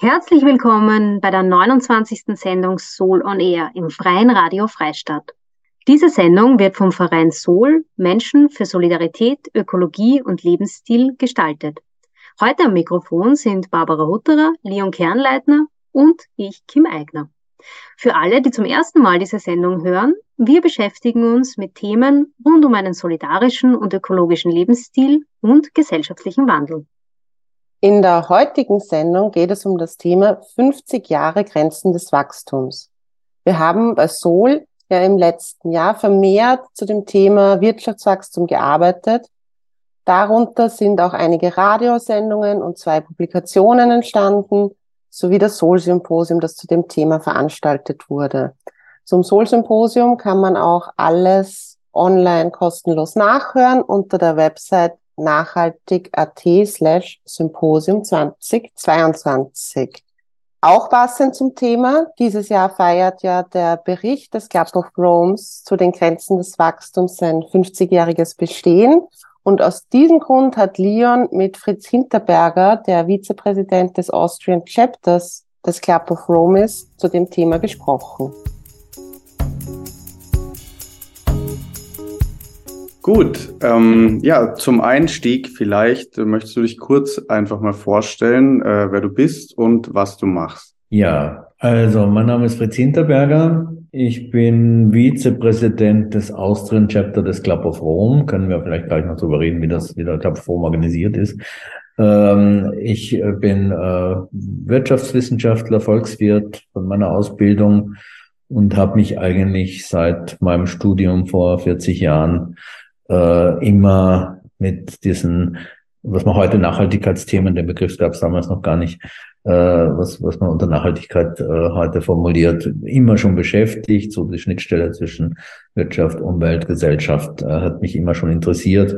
Herzlich willkommen bei der 29. Sendung Soul on Air im Freien Radio Freistadt. Diese Sendung wird vom Verein Sol Menschen für Solidarität, Ökologie und Lebensstil gestaltet. Heute am Mikrofon sind Barbara Hutterer, Leon Kernleitner und ich, Kim Eigner. Für alle, die zum ersten Mal diese Sendung hören, wir beschäftigen uns mit Themen rund um einen solidarischen und ökologischen Lebensstil und gesellschaftlichen Wandel. In der heutigen Sendung geht es um das Thema 50 Jahre Grenzen des Wachstums. Wir haben bei Sol ja im letzten Jahr vermehrt zu dem Thema Wirtschaftswachstum gearbeitet. Darunter sind auch einige Radiosendungen und zwei Publikationen entstanden, sowie das Sol-Symposium, das zu dem Thema veranstaltet wurde. Zum Sol-Symposium kann man auch alles online kostenlos nachhören unter der Website nachhaltig.at slash Symposium 2022. Auch passend zum Thema. Dieses Jahr feiert ja der Bericht des Club of Rome's zu den Grenzen des Wachstums sein 50-jähriges Bestehen. Und aus diesem Grund hat Leon mit Fritz Hinterberger, der Vizepräsident des Austrian Chapters des Club of Rome ist, zu dem Thema gesprochen. Gut, ähm, ja, zum Einstieg vielleicht äh, möchtest du dich kurz einfach mal vorstellen, äh, wer du bist und was du machst. Ja, also mein Name ist Fritz Hinterberger. Ich bin Vizepräsident des Austrian Chapter des Club of Rome. Können wir vielleicht gleich noch darüber reden, wie das, wie der Club of Rome organisiert ist. Ähm, ich äh, bin äh, Wirtschaftswissenschaftler, Volkswirt von meiner Ausbildung und habe mich eigentlich seit meinem Studium vor 40 Jahren äh, immer mit diesen, was man heute Nachhaltigkeitsthemen, den Begriff gab es damals noch gar nicht, äh, was, was man unter Nachhaltigkeit äh, heute formuliert, immer schon beschäftigt. So die Schnittstelle zwischen Wirtschaft, Umwelt, Gesellschaft äh, hat mich immer schon interessiert.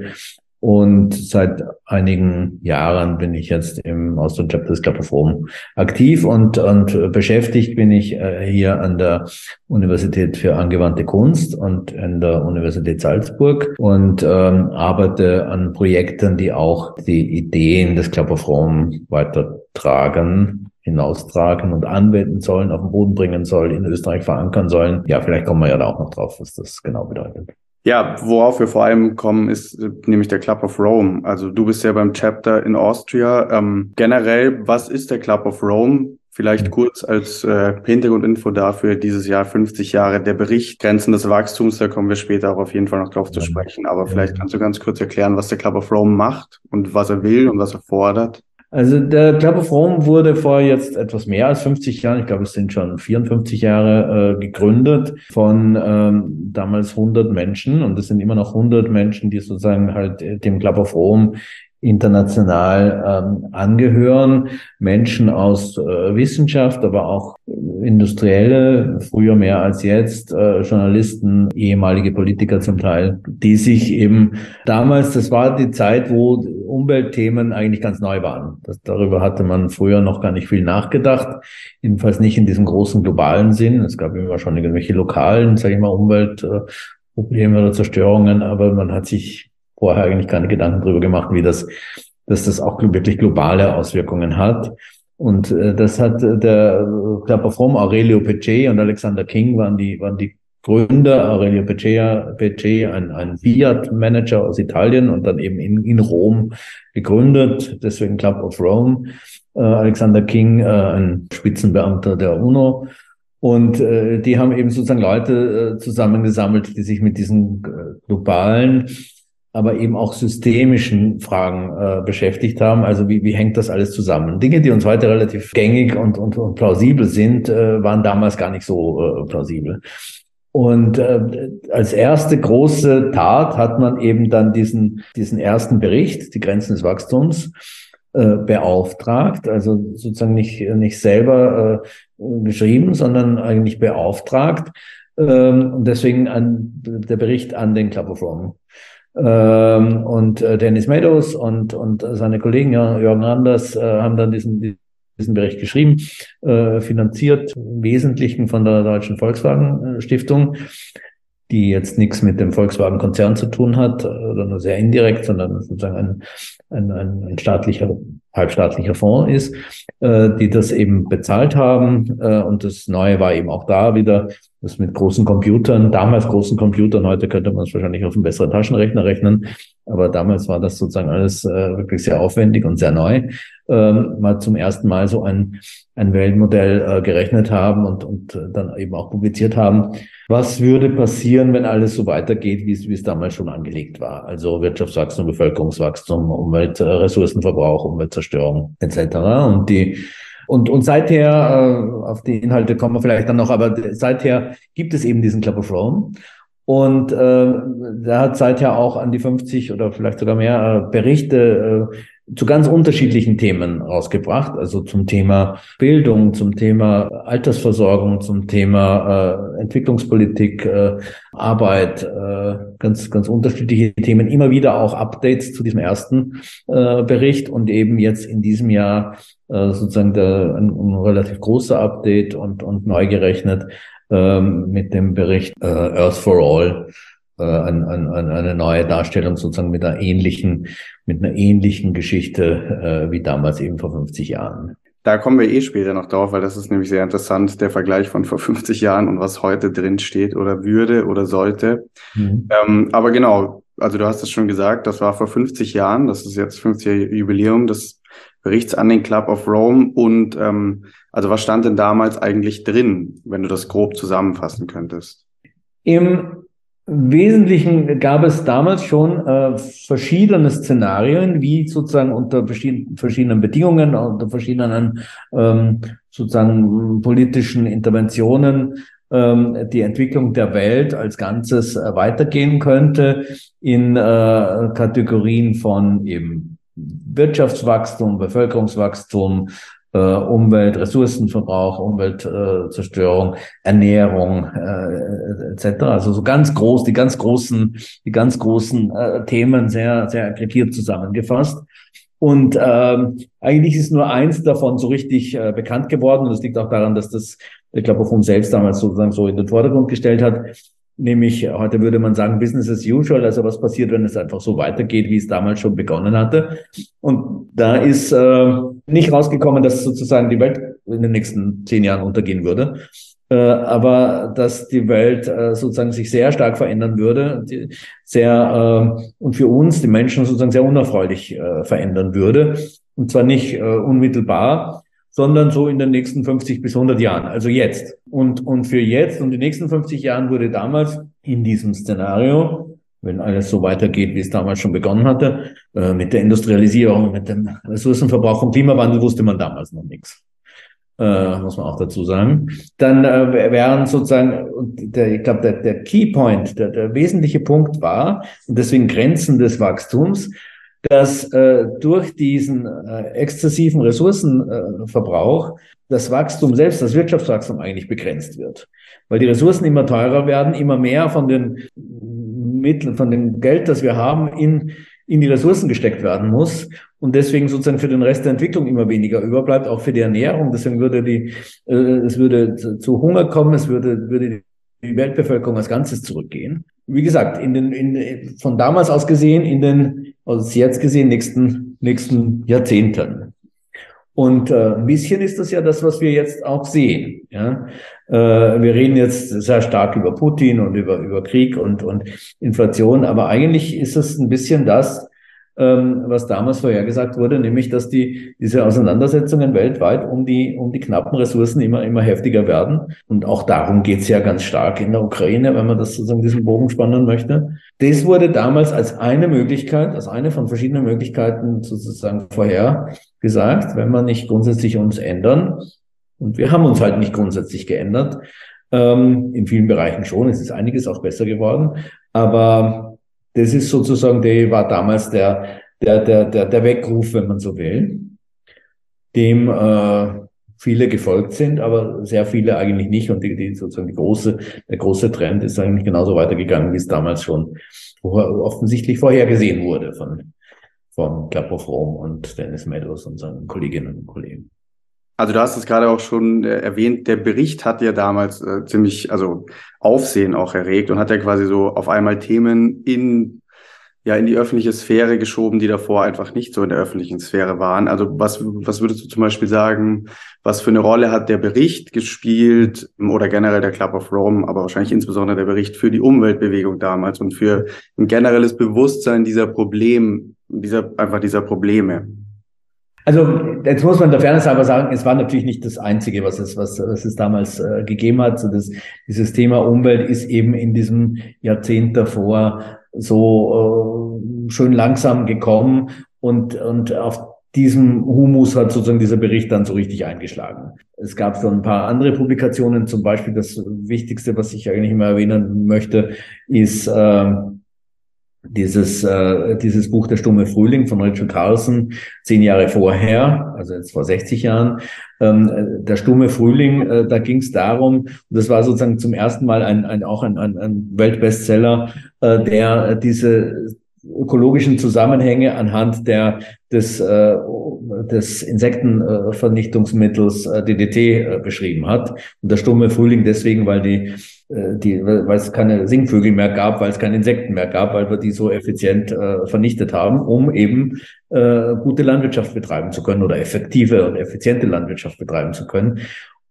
Und seit einigen Jahren bin ich jetzt im Austrian Chapters Club of Rome aktiv und, und beschäftigt bin ich äh, hier an der Universität für angewandte Kunst und an der Universität Salzburg und ähm, arbeite an Projekten, die auch die Ideen des Club of Rome weitertragen hinaustragen und anwenden sollen, auf den Boden bringen sollen, in Österreich verankern sollen. Ja, vielleicht kommen wir ja da auch noch drauf, was das genau bedeutet. Ja, worauf wir vor allem kommen, ist äh, nämlich der Club of Rome. Also du bist ja beim Chapter in Austria. Ähm, generell, was ist der Club of Rome? Vielleicht kurz als äh, Hintergrundinfo dafür, dieses Jahr 50 Jahre der Bericht Grenzen des Wachstums, da kommen wir später auch auf jeden Fall noch drauf zu sprechen. Aber vielleicht kannst du ganz kurz erklären, was der Club of Rome macht und was er will und was er fordert. Also der Club of Rome wurde vor jetzt etwas mehr als 50 Jahren, ich glaube es sind schon 54 Jahre äh, gegründet von ähm, damals 100 Menschen. Und es sind immer noch 100 Menschen, die sozusagen halt dem Club of Rome international ähm, angehören, Menschen aus äh, Wissenschaft, aber auch Industrielle, früher mehr als jetzt, äh, Journalisten, ehemalige Politiker zum Teil, die sich eben damals, das war die Zeit, wo Umweltthemen eigentlich ganz neu waren. Das, darüber hatte man früher noch gar nicht viel nachgedacht, jedenfalls nicht in diesem großen globalen Sinn. Es gab immer schon irgendwelche lokalen, sage ich mal, Umweltprobleme oder Zerstörungen, aber man hat sich vorher eigentlich keine Gedanken darüber gemacht, wie das, dass das auch wirklich globale Auswirkungen hat. Und äh, das hat äh, der Club of Rome, Aurelio Pecce und Alexander King waren die, waren die Gründer, Aurelio Pecce, Pecce ein, ein Fiat-Manager aus Italien und dann eben in, in Rom gegründet, deswegen Club of Rome. Äh, Alexander King, äh, ein Spitzenbeamter der UNO. Und äh, die haben eben sozusagen Leute äh, zusammengesammelt, die sich mit diesen äh, globalen aber eben auch systemischen Fragen äh, beschäftigt haben. Also wie, wie hängt das alles zusammen? Dinge, die uns heute relativ gängig und, und, und plausibel sind, äh, waren damals gar nicht so äh, plausibel. Und äh, als erste große Tat hat man eben dann diesen, diesen ersten Bericht, die Grenzen des Wachstums, äh, beauftragt, also sozusagen nicht, nicht selber äh, geschrieben, sondern eigentlich beauftragt. Ähm, und deswegen an, der Bericht an den Club of Rome. Ähm, und äh, Dennis Meadows und, und seine Kollegen Jürgen Anders äh, haben dann diesen, diesen Bericht geschrieben, äh, finanziert im Wesentlichen von der Deutschen Volkswagen Stiftung die jetzt nichts mit dem Volkswagen-Konzern zu tun hat, oder nur sehr indirekt, sondern sozusagen ein, ein, ein, ein staatlicher, halbstaatlicher Fonds ist, äh, die das eben bezahlt haben. Äh, und das Neue war eben auch da wieder, das mit großen Computern, damals großen Computern, heute könnte man es wahrscheinlich auf einen besseren Taschenrechner rechnen, aber damals war das sozusagen alles äh, wirklich sehr aufwendig und sehr neu. Ähm, mal zum ersten Mal so ein, ein Weltmodell äh, gerechnet haben und, und dann eben auch publiziert haben. Was würde passieren, wenn alles so weitergeht, wie es, wie es damals schon angelegt war? Also Wirtschaftswachstum, Bevölkerungswachstum, Umweltressourcenverbrauch, Umweltzerstörung etc. Und die und, und seither, äh, auf die Inhalte kommen wir vielleicht dann noch, aber seither gibt es eben diesen Club of Rome. Und äh, da hat seither auch an die 50 oder vielleicht sogar mehr äh, Berichte äh, zu ganz unterschiedlichen Themen rausgebracht. Also zum Thema Bildung, zum Thema Altersversorgung, zum Thema äh, Entwicklungspolitik, äh, Arbeit, äh, ganz, ganz unterschiedliche Themen. Immer wieder auch Updates zu diesem ersten äh, Bericht und eben jetzt in diesem Jahr äh, sozusagen der, ein, ein relativ großer Update und, und neu gerechnet ähm, mit dem Bericht äh, Earth for All äh, an, an, an eine neue Darstellung sozusagen mit einer ähnlichen, mit einer ähnlichen Geschichte äh, wie damals eben vor 50 Jahren. Da kommen wir eh später noch drauf, weil das ist nämlich sehr interessant, der Vergleich von vor 50 Jahren und was heute drin steht oder würde oder sollte. Mhm. Ähm, aber genau, also du hast es schon gesagt, das war vor 50 Jahren, das ist jetzt 50 Jubiläum des Berichts an den Club of Rome und ähm, also was stand denn damals eigentlich drin, wenn du das grob zusammenfassen könntest? Im Wesentlichen gab es damals schon äh, verschiedene Szenarien, wie sozusagen unter verschiedenen Bedingungen, unter verschiedenen ähm, sozusagen politischen Interventionen ähm, die Entwicklung der Welt als Ganzes äh, weitergehen könnte in äh, Kategorien von eben Wirtschaftswachstum, Bevölkerungswachstum, äh, Umwelt, Ressourcenverbrauch, Umweltzerstörung, äh, Ernährung äh, etc. Also so ganz groß, die ganz großen, die ganz großen äh, Themen sehr, sehr aggregiert zusammengefasst. Und ähm, eigentlich ist nur eins davon so richtig äh, bekannt geworden. Und das liegt auch daran, dass das, ich glaube, uns selbst damals sozusagen so in den Vordergrund gestellt hat nämlich heute würde man sagen Business as usual, also was passiert, wenn es einfach so weitergeht, wie es damals schon begonnen hatte. Und da ist äh, nicht rausgekommen, dass sozusagen die Welt in den nächsten zehn Jahren untergehen würde, äh, aber dass die Welt äh, sozusagen sich sehr stark verändern würde, die, sehr äh, und für uns die Menschen sozusagen sehr unerfreulich äh, verändern würde. Und zwar nicht äh, unmittelbar, sondern so in den nächsten 50 bis 100 Jahren, also jetzt. Und, und für jetzt und die nächsten 50 Jahren wurde damals in diesem Szenario, wenn alles so weitergeht, wie es damals schon begonnen hatte, äh, mit der Industrialisierung, mit dem Ressourcenverbrauch und Klimawandel wusste man damals noch nichts. Äh, muss man auch dazu sagen. Dann äh, wären sozusagen, der, ich glaube, der, der Key Point, der, der wesentliche Punkt war, und deswegen Grenzen des Wachstums, dass äh, durch diesen äh, exzessiven Ressourcenverbrauch äh, das Wachstum selbst, das Wirtschaftswachstum eigentlich begrenzt wird. Weil die Ressourcen immer teurer werden, immer mehr von den Mitteln, von dem Geld, das wir haben, in, in die Ressourcen gesteckt werden muss und deswegen sozusagen für den Rest der Entwicklung immer weniger überbleibt, auch für die Ernährung. Deswegen würde die, äh, es würde zu Hunger kommen, es würde, würde die Weltbevölkerung als Ganzes zurückgehen. Wie gesagt, in den, in, von damals aus gesehen, in den, aus jetzt gesehen, nächsten, nächsten Jahrzehnten. Und äh, ein bisschen ist das ja das, was wir jetzt auch sehen. Ja? Äh, wir reden jetzt sehr stark über Putin und über, über Krieg und, und Inflation, aber eigentlich ist es ein bisschen das, ähm, was damals vorhergesagt wurde, nämlich dass die, diese Auseinandersetzungen weltweit um die, um die knappen Ressourcen immer, immer heftiger werden. Und auch darum geht's ja ganz stark in der Ukraine, wenn man das sozusagen diesen Bogen spannen möchte. Das wurde damals als eine Möglichkeit, als eine von verschiedenen Möglichkeiten sozusagen vorhergesagt, wenn man nicht grundsätzlich uns ändern. Und wir haben uns halt nicht grundsätzlich geändert. Ähm, in vielen Bereichen schon. Es ist einiges auch besser geworden. Aber das ist sozusagen, der war damals der, der, der, der, der Weckruf, wenn man so will, dem äh, viele gefolgt sind, aber sehr viele eigentlich nicht. Und die, die sozusagen die große, der große Trend ist eigentlich genauso weitergegangen, wie es damals schon offensichtlich vorhergesehen wurde von, von Club of Rome und Dennis Meadows und seinen Kolleginnen und Kollegen. Also du hast es gerade auch schon äh, erwähnt, der Bericht hat ja damals äh, ziemlich, also Aufsehen auch erregt und hat ja quasi so auf einmal Themen in ja in die öffentliche Sphäre geschoben, die davor einfach nicht so in der öffentlichen Sphäre waren. Also was, was würdest du zum Beispiel sagen, was für eine Rolle hat der Bericht gespielt oder generell der Club of Rome, aber wahrscheinlich insbesondere der Bericht für die Umweltbewegung damals und für ein generelles Bewusstsein dieser Problem, dieser, einfach dieser Probleme? Also jetzt muss man der Fairness aber sagen, es war natürlich nicht das Einzige, was es, was, was es damals äh, gegeben hat. So das, dieses Thema Umwelt ist eben in diesem Jahrzehnt davor so äh, schön langsam gekommen und, und auf diesem Humus hat sozusagen dieser Bericht dann so richtig eingeschlagen. Es gab so ein paar andere Publikationen, zum Beispiel das Wichtigste, was ich eigentlich immer erwähnen möchte, ist äh, dieses, äh, dieses Buch Der stumme Frühling von Richard Carlson, zehn Jahre vorher, also jetzt vor 60 Jahren. Ähm, der stumme Frühling, äh, da ging es darum, und das war sozusagen zum ersten Mal ein, ein auch ein, ein, Weltbestseller, äh, der diese ökologischen Zusammenhänge anhand der des äh, des Insektenvernichtungsmittels äh, DDT äh, beschrieben hat und der stumme Frühling deswegen, weil die die, weil es keine Singvögel mehr gab, weil es keine Insekten mehr gab, weil wir die so effizient vernichtet haben, um eben äh, gute Landwirtschaft betreiben zu können oder effektive und effiziente Landwirtschaft betreiben zu können.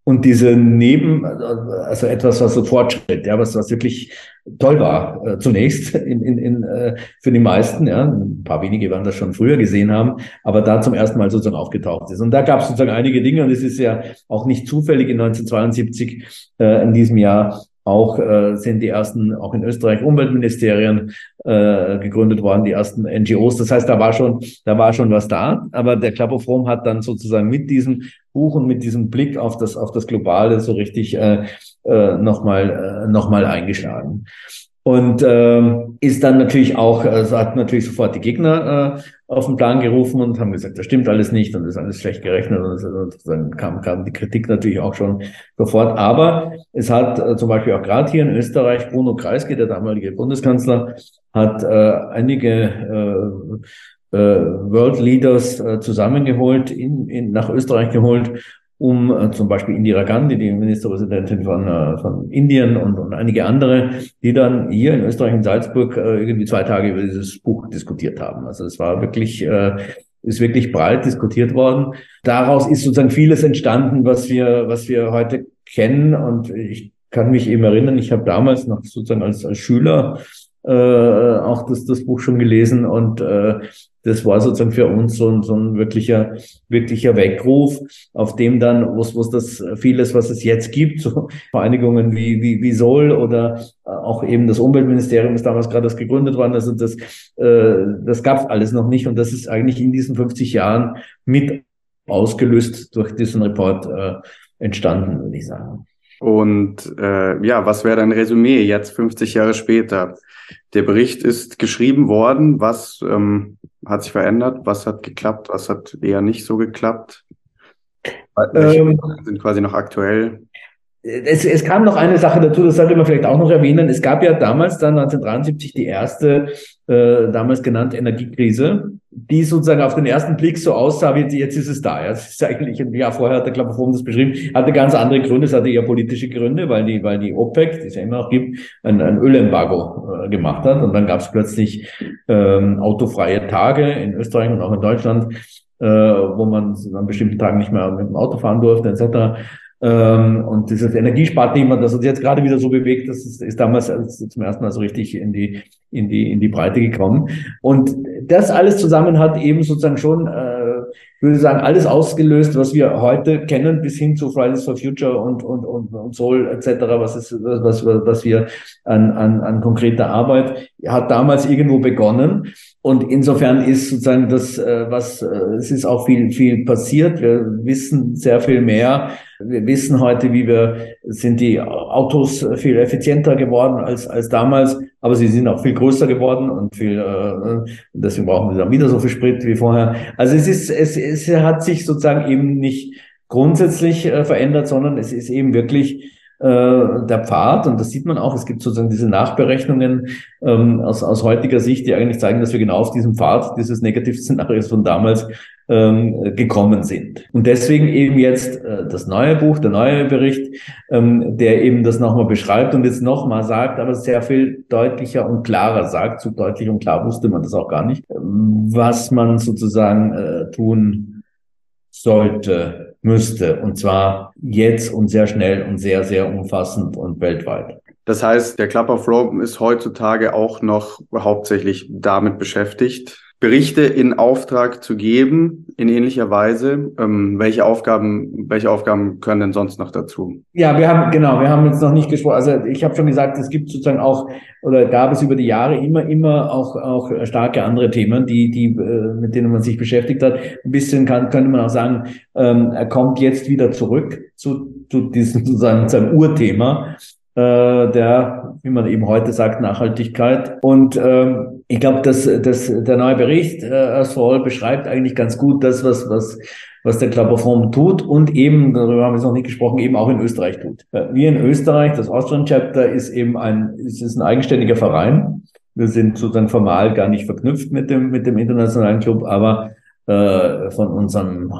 Und diese Neben, also etwas, was so Fortschritt, ja, was, was wirklich toll war, äh, zunächst in, in, in, äh, für die meisten, ja, ein paar wenige werden das schon früher gesehen haben, aber da zum ersten Mal sozusagen aufgetaucht ist. Und da gab es sozusagen einige Dinge, und es ist ja auch nicht zufällig in 1972 äh, in diesem Jahr auch äh, sind die ersten, auch in Österreich, Umweltministerien äh, gegründet worden, die ersten NGOs. Das heißt, da war schon, da war schon was da. Aber der Club of Rome hat dann sozusagen mit diesem Buch und mit diesem Blick auf das, auf das Globale so richtig äh, äh, nochmal äh, noch eingeschlagen. Und ähm, ist dann natürlich auch, also hat natürlich sofort die Gegner äh, auf den Plan gerufen und haben gesagt, das stimmt alles nicht und das ist alles schlecht gerechnet. Und, und dann kam, kam die Kritik natürlich auch schon sofort. Aber es hat äh, zum Beispiel auch gerade hier in Österreich, Bruno Kreisky, der damalige Bundeskanzler, hat äh, einige äh, äh, World Leaders äh, zusammengeholt, in, in, nach Österreich geholt um äh, zum Beispiel Indira Gandhi, die Ministerpräsidentin von, äh, von Indien und, und einige andere, die dann hier in Österreich in Salzburg äh, irgendwie zwei Tage über dieses Buch diskutiert haben. Also es war wirklich, äh, ist wirklich breit diskutiert worden. Daraus ist sozusagen vieles entstanden, was wir, was wir heute kennen. Und ich kann mich eben erinnern, ich habe damals noch sozusagen als, als Schüler äh, auch das, das Buch schon gelesen und äh, das war sozusagen für uns so ein, so ein wirklicher, wirklicher Weckruf, auf dem dann, was, was das vieles, was es jetzt gibt, so Vereinigungen wie, wie, wie Sol oder auch eben das Umweltministerium ist damals gerade das gegründet worden, also das, äh, das gab es alles noch nicht und das ist eigentlich in diesen 50 Jahren mit ausgelöst durch diesen Report äh, entstanden, würde ich sagen. Und äh, ja, was wäre dein Resümee jetzt 50 Jahre später? Der Bericht ist geschrieben worden. Was ähm, hat sich verändert? Was hat geklappt? Was hat eher nicht so geklappt? Ähm, sind quasi noch aktuell? Es, es kam noch eine Sache dazu, das sollte man vielleicht auch noch erwähnen. Es gab ja damals dann 1973 die erste, äh, damals genannte Energiekrise, die sozusagen auf den ersten Blick so aussah, wie jetzt ist es da. Ja, es ist eigentlich ein Jahr vorher hat der Klapperform das beschrieben, hatte ganz andere Gründe, es hatte eher politische Gründe, weil die, weil die OPEC, die es ja immer noch gibt, ein, ein Ölembargo äh, gemacht hat. Und dann gab es plötzlich ähm, autofreie Tage in Österreich und auch in Deutschland, äh, wo man an bestimmten Tagen nicht mehr mit dem Auto fahren durfte, etc. Ähm, und dieses Energiesparthema, das uns jetzt gerade wieder so bewegt, das ist, ist damals zum ersten Mal so richtig in die, in die, in die Breite gekommen. Und das alles zusammen hat eben sozusagen schon, äh, ich würde sagen, alles ausgelöst, was wir heute kennen, bis hin zu Fridays for Future und, und, und, und Soul etc., was, ist, was, was wir an, an, an konkreter Arbeit, hat damals irgendwo begonnen. Und insofern ist sozusagen das, äh, was, äh, es ist auch viel, viel passiert. Wir wissen sehr viel mehr wir wissen heute, wie wir, sind die Autos viel effizienter geworden als, als damals. Aber sie sind auch viel größer geworden und viel, äh, deswegen brauchen wir dann wieder so viel Sprit wie vorher. Also es ist, es, es hat sich sozusagen eben nicht grundsätzlich äh, verändert, sondern es ist eben wirklich äh, der Pfad, und das sieht man auch, es gibt sozusagen diese Nachberechnungen ähm, aus, aus heutiger Sicht, die eigentlich zeigen, dass wir genau auf diesem Pfad dieses Negativszenarios von damals ähm, gekommen sind. Und deswegen eben jetzt äh, das neue Buch, der neue Bericht, ähm, der eben das nochmal beschreibt und jetzt nochmal sagt, aber sehr viel deutlicher und klarer sagt, zu deutlich und klar wusste man das auch gar nicht, was man sozusagen äh, tun sollte, müsste. Und zwar jetzt und sehr schnell und sehr, sehr umfassend und weltweit. Das heißt, der Club of Rome ist heutzutage auch noch hauptsächlich damit beschäftigt, Berichte in Auftrag zu geben, in ähnlicher Weise. Ähm, welche Aufgaben, welche Aufgaben können denn sonst noch dazu? Ja, wir haben, genau, wir haben jetzt noch nicht gesprochen. Also ich habe schon gesagt, es gibt sozusagen auch, oder gab es über die Jahre immer, immer auch, auch starke andere Themen, die, die, äh, mit denen man sich beschäftigt hat. Ein bisschen kann, könnte man auch sagen, ähm, er kommt jetzt wieder zurück zu, zu diesem, sozusagen, seinem Urthema äh, der, wie man eben heute sagt, Nachhaltigkeit. Und ähm, ich glaube, dass, dass der neue Bericht äh, Saul beschreibt eigentlich ganz gut das, was, was, was der Klapperform tut und eben, darüber haben wir noch nicht gesprochen, eben auch in Österreich tut. Äh, wir in Österreich, das Austrian Chapter ist eben ein, ist, ist ein eigenständiger Verein. Wir sind sozusagen formal gar nicht verknüpft mit dem, mit dem internationalen Club, aber äh, von unserem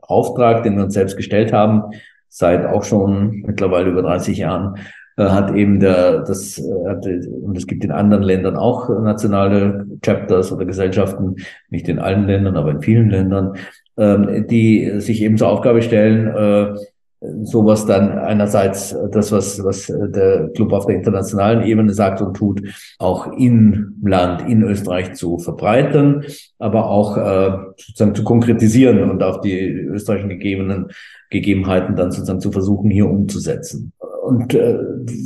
Auftrag, den wir uns selbst gestellt haben, seit auch schon mittlerweile über 30 Jahren, hat eben der, das, äh, hat, und es gibt in anderen Ländern auch nationale Chapters oder Gesellschaften, nicht in allen Ländern, aber in vielen Ländern, ähm, die sich eben zur Aufgabe stellen, äh, sowas dann einerseits das, was, was der Club auf der internationalen Ebene sagt und tut, auch im Land, in Österreich zu verbreiten, aber auch äh, sozusagen zu konkretisieren und auf die österreichischen gegebenen Gegebenheiten dann sozusagen zu versuchen, hier umzusetzen und äh,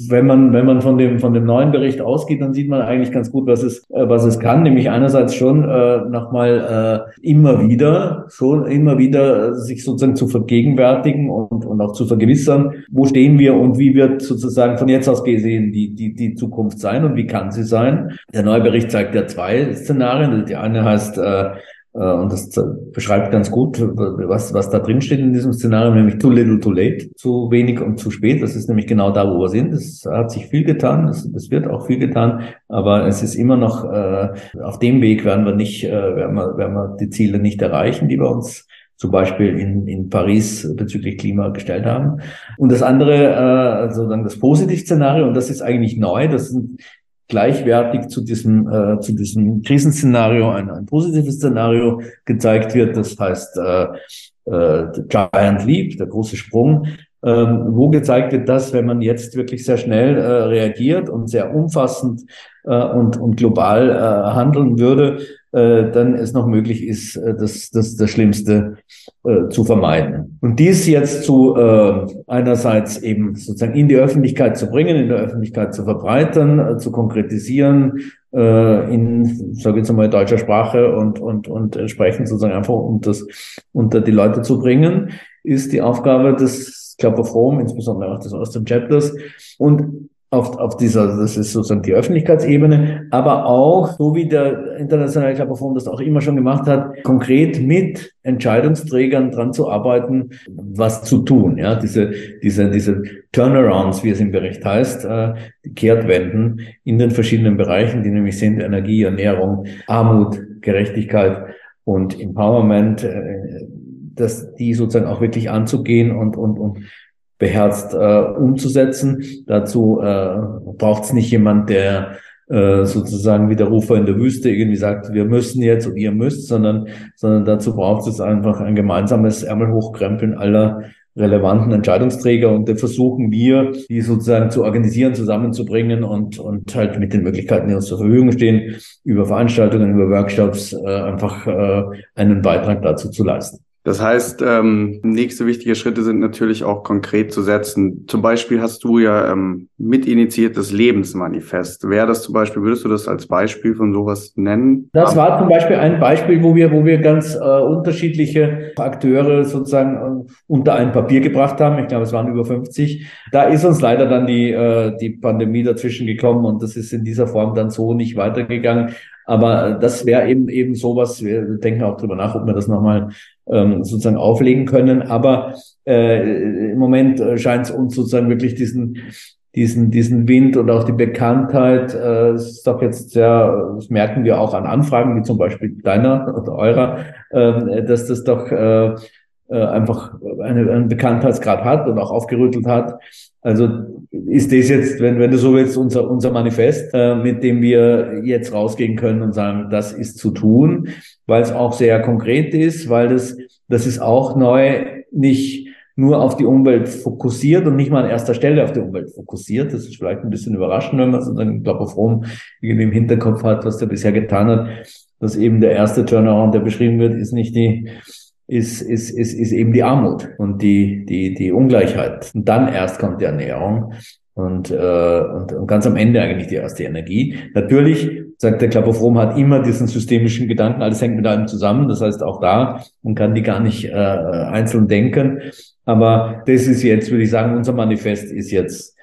wenn man wenn man von dem von dem neuen Bericht ausgeht, dann sieht man eigentlich ganz gut, was es äh, was es kann, nämlich einerseits schon äh, nochmal äh, immer wieder schon immer wieder sich sozusagen zu vergegenwärtigen und und auch zu vergewissern, wo stehen wir und wie wird sozusagen von jetzt aus gesehen die die die Zukunft sein und wie kann sie sein. Der neue Bericht zeigt ja zwei Szenarien. Die eine heißt äh, äh, und das beschreibt ganz gut, was, was da drin steht in diesem Szenario, nämlich too little, too late, zu wenig und zu spät. Das ist nämlich genau da, wo wir sind. Es hat sich viel getan, es, es wird auch viel getan, aber es ist immer noch, äh, auf dem Weg werden wir nicht, äh, werden, wir, werden wir die Ziele nicht erreichen, die wir uns zum Beispiel in, in Paris bezüglich Klima gestellt haben. Und das andere, äh, dann das Positivszenario, und das ist eigentlich neu, das sind gleichwertig zu diesem, äh, zu diesem Krisenszenario ein, ein positives Szenario gezeigt wird. Das heißt, äh, äh, Giant Leap, der große Sprung, ähm, wo gezeigt wird, dass wenn man jetzt wirklich sehr schnell äh, reagiert und sehr umfassend äh, und, und global äh, handeln würde, dann es noch möglich ist, äh, das, das, das Schlimmste äh, zu vermeiden. Und dies jetzt zu äh, einerseits eben sozusagen in die Öffentlichkeit zu bringen, in der Öffentlichkeit zu verbreitern, äh, zu konkretisieren, äh, in, sage ich jetzt mal, deutscher Sprache und, und, und entsprechend sozusagen einfach um das unter die Leute zu bringen, ist die Aufgabe des Club of Rome, insbesondere auch des Austrian Chapters. Und auf, auf dieser, das ist sozusagen die Öffentlichkeitsebene, aber auch, so wie der Internationale Körperfonds das auch immer schon gemacht hat, konkret mit Entscheidungsträgern dran zu arbeiten, was zu tun. Ja, diese, diese, diese Turnarounds, wie es im Bericht heißt, äh, die Kehrtwenden in den verschiedenen Bereichen, die nämlich sind Energie, Ernährung, Armut, Gerechtigkeit und Empowerment, äh, dass die sozusagen auch wirklich anzugehen und, und, und beherzt äh, umzusetzen. Dazu äh, braucht es nicht jemand, der äh, sozusagen wie der Rufer in der Wüste irgendwie sagt, wir müssen jetzt und ihr müsst, sondern, sondern dazu braucht es einfach ein gemeinsames Ärmelhochkrempeln aller relevanten Entscheidungsträger und da versuchen wir, die sozusagen zu organisieren, zusammenzubringen und, und halt mit den Möglichkeiten, die uns zur Verfügung stehen, über Veranstaltungen, über Workshops äh, einfach äh, einen Beitrag dazu zu leisten. Das heißt, ähm, nächste wichtige Schritte sind natürlich auch konkret zu setzen. Zum Beispiel hast du ja ähm, mitinitiiert das Lebensmanifest. Wäre das zum Beispiel, würdest du das als Beispiel von sowas nennen? Das war zum Beispiel ein Beispiel, wo wir, wo wir ganz äh, unterschiedliche Akteure sozusagen äh, unter ein Papier gebracht haben. Ich glaube, es waren über 50. Da ist uns leider dann die, äh, die Pandemie dazwischen gekommen und das ist in dieser Form dann so nicht weitergegangen. Aber das wäre eben eben sowas. Wir denken auch drüber nach, ob wir das nochmal ähm, sozusagen auflegen können. Aber äh, im Moment äh, scheint es uns sozusagen wirklich diesen diesen diesen Wind und auch die Bekanntheit äh, ist doch jetzt sehr, das merken wir auch an Anfragen wie zum Beispiel deiner oder eurer, äh, dass das doch äh, äh, einfach eine, einen Bekanntheitsgrad hat und auch aufgerüttelt hat. Also ist das jetzt, wenn, wenn du so willst, unser, unser Manifest, äh, mit dem wir jetzt rausgehen können und sagen, das ist zu tun, weil es auch sehr konkret ist, weil das, das ist auch neu, nicht nur auf die Umwelt fokussiert und nicht mal an erster Stelle auf die Umwelt fokussiert. Das ist vielleicht ein bisschen überraschend, wenn man so dann, glaube auf Rom irgendwie im Hinterkopf hat, was der bisher getan hat, dass eben der erste Turnaround, der beschrieben wird, ist nicht die ist, ist, ist, ist eben die Armut und die, die, die Ungleichheit. Und dann erst kommt die Ernährung und, äh, und, und ganz am Ende eigentlich die erste Energie. Natürlich, sagt der Klapp Rom, hat immer diesen systemischen Gedanken, alles hängt mit allem zusammen. Das heißt, auch da, man kann die gar nicht äh, einzeln denken. Aber das ist jetzt, würde ich sagen, unser Manifest ist jetzt,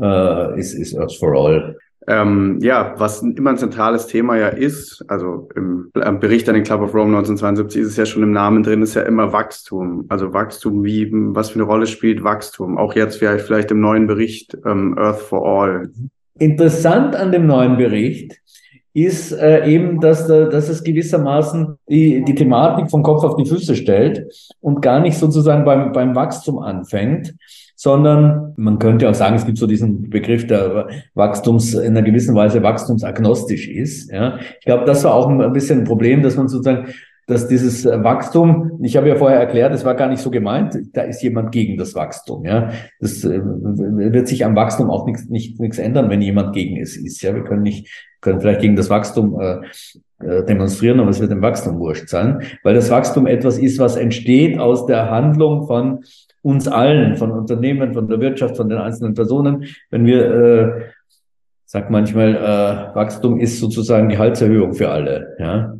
äh, ist, ist Earth for All. Ähm, ja, was immer ein zentrales Thema ja ist, also im Bericht an den Club of Rome 1972 ist es ja schon im Namen drin, ist ja immer Wachstum. Also Wachstum, wie, was für eine Rolle spielt Wachstum? Auch jetzt vielleicht, vielleicht im neuen Bericht ähm, Earth for All. Interessant an dem neuen Bericht ist äh, eben, dass, dass es gewissermaßen die, die Thematik vom Kopf auf die Füße stellt und gar nicht sozusagen beim, beim Wachstum anfängt, sondern man könnte auch sagen, es gibt so diesen Begriff der Wachstums, in einer gewissen Weise wachstumsagnostisch ist. Ja. Ich glaube, das war auch ein bisschen ein Problem, dass man sozusagen dass dieses Wachstum, ich habe ja vorher erklärt, es war gar nicht so gemeint, da ist jemand gegen das Wachstum. Ja, das äh, wird sich am Wachstum auch nichts nicht, nichts ändern, wenn jemand gegen es ist. Ja, wir können nicht können vielleicht gegen das Wachstum äh, äh, demonstrieren, aber es wird dem Wachstum wurscht sein, weil das Wachstum etwas ist, was entsteht aus der Handlung von uns allen, von Unternehmen, von der Wirtschaft, von den einzelnen Personen. Wenn wir, äh, sag manchmal, äh, Wachstum ist sozusagen die Halserhöhung für alle, ja,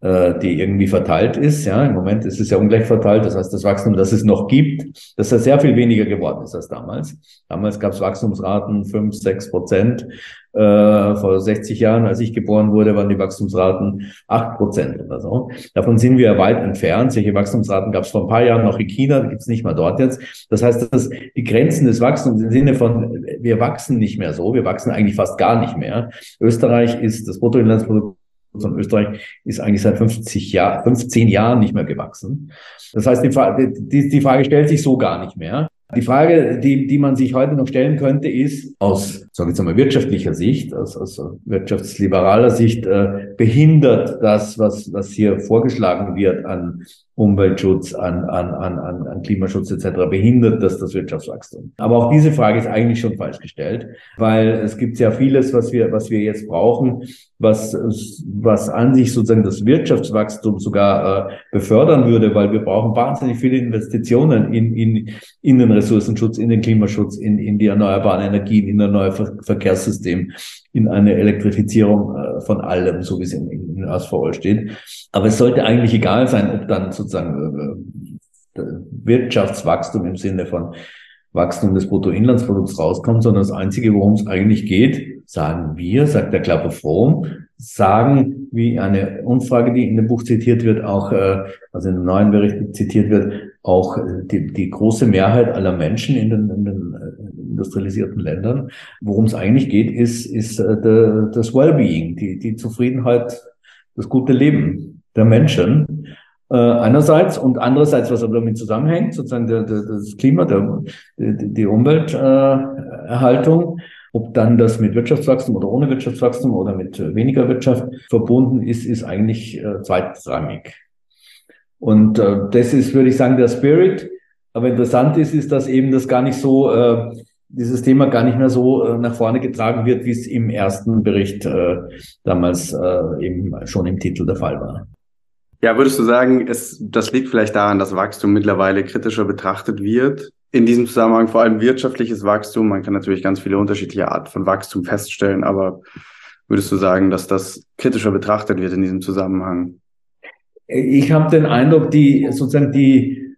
äh, die irgendwie verteilt ist. Ja, im Moment ist es ja ungleich verteilt. Das heißt, das Wachstum, das es noch gibt, dass es sehr viel weniger geworden ist als damals. Damals gab es Wachstumsraten fünf, sechs Prozent. Äh, vor 60 Jahren, als ich geboren wurde, waren die Wachstumsraten acht Prozent oder so. Davon sind wir weit entfernt. Solche Wachstumsraten gab es vor ein paar Jahren noch in China, die gibt es nicht mal dort jetzt. Das heißt, dass die Grenzen des Wachstums im Sinne von, wir wachsen nicht mehr so, wir wachsen eigentlich fast gar nicht mehr. Österreich ist das Bruttoinlandsprodukt von Österreich ist eigentlich seit 50 Jahr, 15 Jahren nicht mehr gewachsen. Das heißt, die, die, die Frage stellt sich so gar nicht mehr. Die Frage, die, die man sich heute noch stellen könnte, ist aus, sage ich jetzt mal, wirtschaftlicher Sicht, aus, aus wirtschaftsliberaler Sicht, äh, behindert das, was, was hier vorgeschlagen wird an Umweltschutz, an, an, an, an, an Klimaschutz etc., behindert das das Wirtschaftswachstum? Aber auch diese Frage ist eigentlich schon falsch gestellt, weil es gibt sehr vieles, was wir, was wir jetzt brauchen, was, was an sich sozusagen das Wirtschaftswachstum sogar äh, befördern würde, weil wir brauchen wahnsinnig viele Investitionen in, in, in den Ressourcenschutz, in den Klimaschutz, in, in die erneuerbaren Energien, in ein neues Verkehrssystem, in eine Elektrifizierung äh, von allem, so wie es in, in ASVO steht. Aber es sollte eigentlich egal sein, ob dann sozusagen äh, äh, Wirtschaftswachstum im Sinne von Wachstum des Bruttoinlandsprodukts rauskommt, sondern das Einzige, worum es eigentlich geht, sagen wir, sagt der Klappe Fromm, sagen, wie eine Umfrage, die in dem Buch zitiert wird, auch, äh, also in dem neuen Bericht zitiert wird, auch die, die große Mehrheit aller Menschen in den, in den industrialisierten Ländern. Worum es eigentlich geht, ist, ist das Wellbeing, die, die Zufriedenheit, das gute Leben der Menschen äh, einerseits und andererseits, was aber damit zusammenhängt, sozusagen der, der, das Klima, der, die, Umwelterhaltung. Äh, ob dann das mit Wirtschaftswachstum oder ohne Wirtschaftswachstum oder mit weniger Wirtschaft verbunden ist, ist eigentlich äh, zweitrangig. Und das ist, würde ich sagen, der Spirit. Aber interessant ist, ist, dass eben das gar nicht so, dieses Thema gar nicht mehr so nach vorne getragen wird, wie es im ersten Bericht damals eben schon im Titel der Fall war. Ja, würdest du sagen, es, das liegt vielleicht daran, dass Wachstum mittlerweile kritischer betrachtet wird? In diesem Zusammenhang vor allem wirtschaftliches Wachstum. Man kann natürlich ganz viele unterschiedliche Arten von Wachstum feststellen, aber würdest du sagen, dass das kritischer betrachtet wird in diesem Zusammenhang? Ich habe den Eindruck, die sozusagen die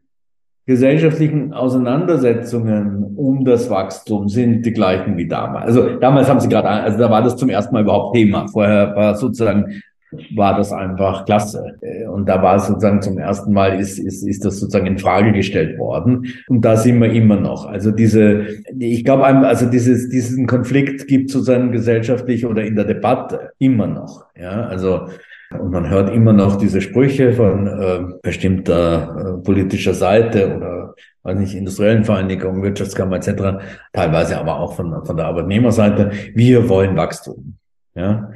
gesellschaftlichen Auseinandersetzungen um das Wachstum sind die gleichen wie damals. Also damals haben sie gerade, also da war das zum ersten Mal überhaupt Thema. Vorher war sozusagen war das einfach klasse. Und da war es sozusagen zum ersten Mal ist, ist, ist das sozusagen in Frage gestellt worden. Und da sind wir immer noch. Also diese, ich glaube, also dieses, diesen Konflikt gibt sozusagen gesellschaftlich oder in der Debatte immer noch. Ja, also, und man hört immer noch diese Sprüche von äh, bestimmter äh, politischer Seite oder weiß nicht, industriellen Vereinigungen, Wirtschaftskammer etc., teilweise aber auch von, von der Arbeitnehmerseite, wir wollen Wachstum. Ja,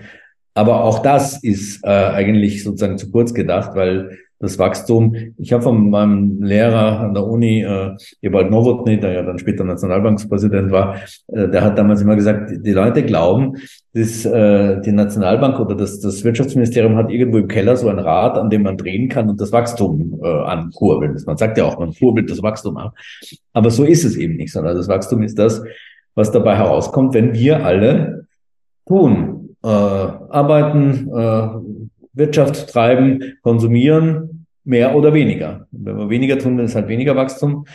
aber auch das ist äh, eigentlich sozusagen zu kurz gedacht, weil das Wachstum, ich habe von meinem Lehrer an der Uni, äh, Ebald Nowotny, der ja dann später Nationalbankspräsident war, äh, der hat damals immer gesagt, die Leute glauben, dass äh, die Nationalbank oder das, das Wirtschaftsministerium hat irgendwo im Keller so ein Rad, an dem man drehen kann und das Wachstum äh, ankurbeln. Man sagt ja auch, man kurbelt das Wachstum an. Aber so ist es eben nicht, sondern das Wachstum ist das, was dabei herauskommt, wenn wir alle tun, äh, arbeiten, äh, Wirtschaft treiben, konsumieren, mehr oder weniger. Wenn wir weniger tun, dann ist halt weniger Wachstum.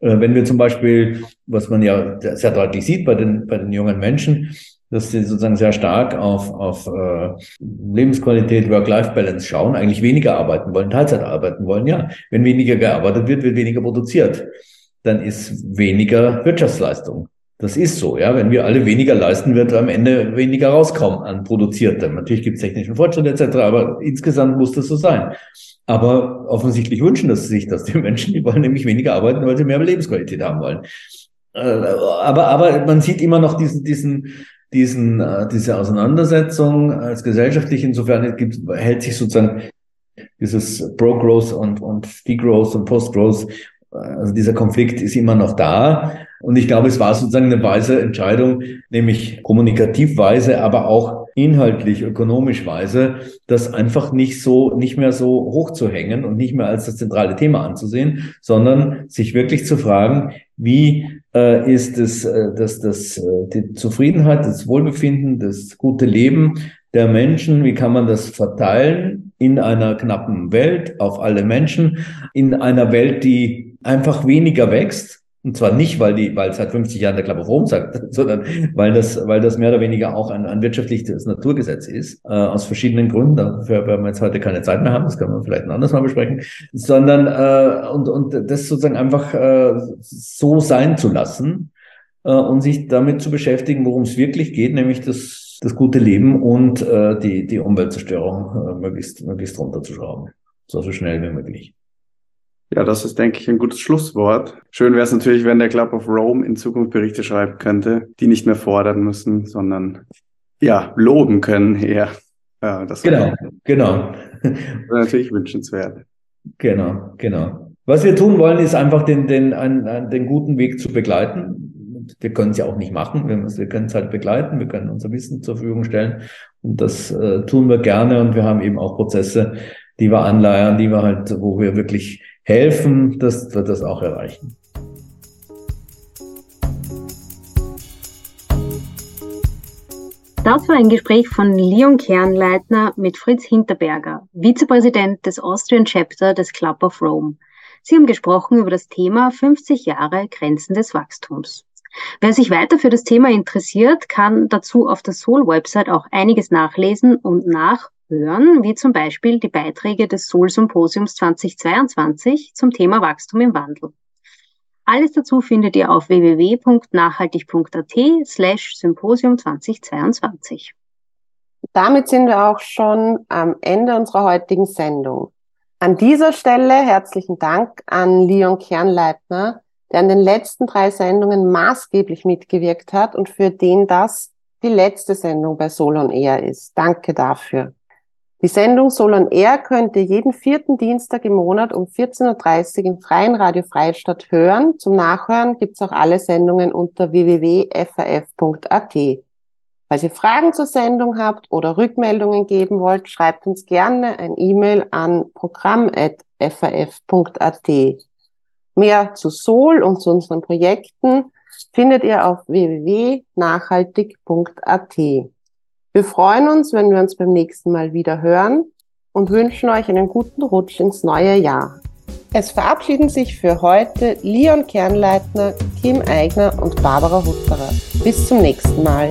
Äh, wenn wir zum Beispiel, was man ja sehr deutlich sieht bei den, bei den jungen Menschen, dass sie sozusagen sehr stark auf, auf äh, Lebensqualität, Work-Life-Balance schauen, eigentlich weniger arbeiten wollen, Teilzeit arbeiten wollen. Ja, wenn weniger gearbeitet wird, wird weniger produziert. Dann ist weniger Wirtschaftsleistung. Das ist so, ja. Wenn wir alle weniger leisten, wird am Ende weniger rauskommen an Produziertem. Natürlich gibt es technischen Fortschritt etc., aber insgesamt muss das so sein. Aber offensichtlich wünschen das sich, dass die Menschen, die wollen nämlich weniger arbeiten, weil sie mehr Lebensqualität haben wollen. Äh, aber, aber man sieht immer noch diesen, diesen, diesen, äh, diese Auseinandersetzung als gesellschaftlich. Insofern gibt, hält sich sozusagen dieses Pro-Growth und, und Degrowth und Post-Growth. Also dieser Konflikt ist immer noch da. Und ich glaube, es war sozusagen eine weise Entscheidung, nämlich kommunikativ weise, aber auch inhaltlich, ökonomisch weise, das einfach nicht so, nicht mehr so hoch zu hängen und nicht mehr als das zentrale Thema anzusehen, sondern sich wirklich zu fragen, wie äh, ist es, äh, das, das, äh, die Zufriedenheit, das Wohlbefinden, das gute Leben der Menschen, wie kann man das verteilen in einer knappen Welt auf alle Menschen, in einer Welt, die einfach weniger wächst, und zwar nicht, weil die, weil es seit 50 Jahren der Club of Rome sagt, sondern weil das, weil das mehr oder weniger auch ein, ein wirtschaftliches Naturgesetz ist, äh, aus verschiedenen Gründen. Dafür werden wir jetzt heute keine Zeit mehr haben, das können wir vielleicht ein anderes Mal besprechen, sondern äh, und, und das sozusagen einfach äh, so sein zu lassen äh, und sich damit zu beschäftigen, worum es wirklich geht, nämlich das, das gute Leben und äh, die, die Umweltzerstörung äh, möglichst, möglichst runterzuschrauben. So, so schnell wie möglich. Ja, das ist, denke ich, ein gutes Schlusswort. Schön wäre es natürlich, wenn der Club of Rome in Zukunft Berichte schreiben könnte, die nicht mehr fordern müssen, sondern ja, loben können eher. Ja, das genau, genau. natürlich wünschenswert. Genau, genau. Was wir tun wollen, ist einfach den, den, einen, den guten Weg zu begleiten. Wir können es ja auch nicht machen, wir können es halt begleiten, wir können unser Wissen zur Verfügung stellen und das äh, tun wir gerne und wir haben eben auch Prozesse, die wir anleiern, die wir halt, wo wir wirklich helfen, dass wir das auch erreichen. Das war ein Gespräch von Leon Kernleitner mit Fritz Hinterberger, Vizepräsident des Austrian Chapter des Club of Rome. Sie haben gesprochen über das Thema 50 Jahre Grenzen des Wachstums. Wer sich weiter für das Thema interessiert, kann dazu auf der Soul-Website auch einiges nachlesen und nach hören, wie zum Beispiel die Beiträge des Soul Symposiums 2022 zum Thema Wachstum im Wandel. Alles dazu findet ihr auf www.nachhaltig.at slash Symposium 2022. Damit sind wir auch schon am Ende unserer heutigen Sendung. An dieser Stelle herzlichen Dank an Leon Kernleitner, der an den letzten drei Sendungen maßgeblich mitgewirkt hat und für den das die letzte Sendung bei Solon Air ist. Danke dafür. Die Sendung Soul on Air könnt ihr jeden vierten Dienstag im Monat um 14.30 Uhr im Freien Radio Freistadt hören. Zum Nachhören gibt's auch alle Sendungen unter www.faf.at. Falls ihr Fragen zur Sendung habt oder Rückmeldungen geben wollt, schreibt uns gerne ein E-Mail an programm.faf.at. Mehr zu Sol und zu unseren Projekten findet ihr auf www.nachhaltig.at. Wir freuen uns, wenn wir uns beim nächsten Mal wieder hören und wünschen euch einen guten Rutsch ins neue Jahr. Es verabschieden sich für heute Leon Kernleitner, Kim Eigner und Barbara Hutterer. Bis zum nächsten Mal.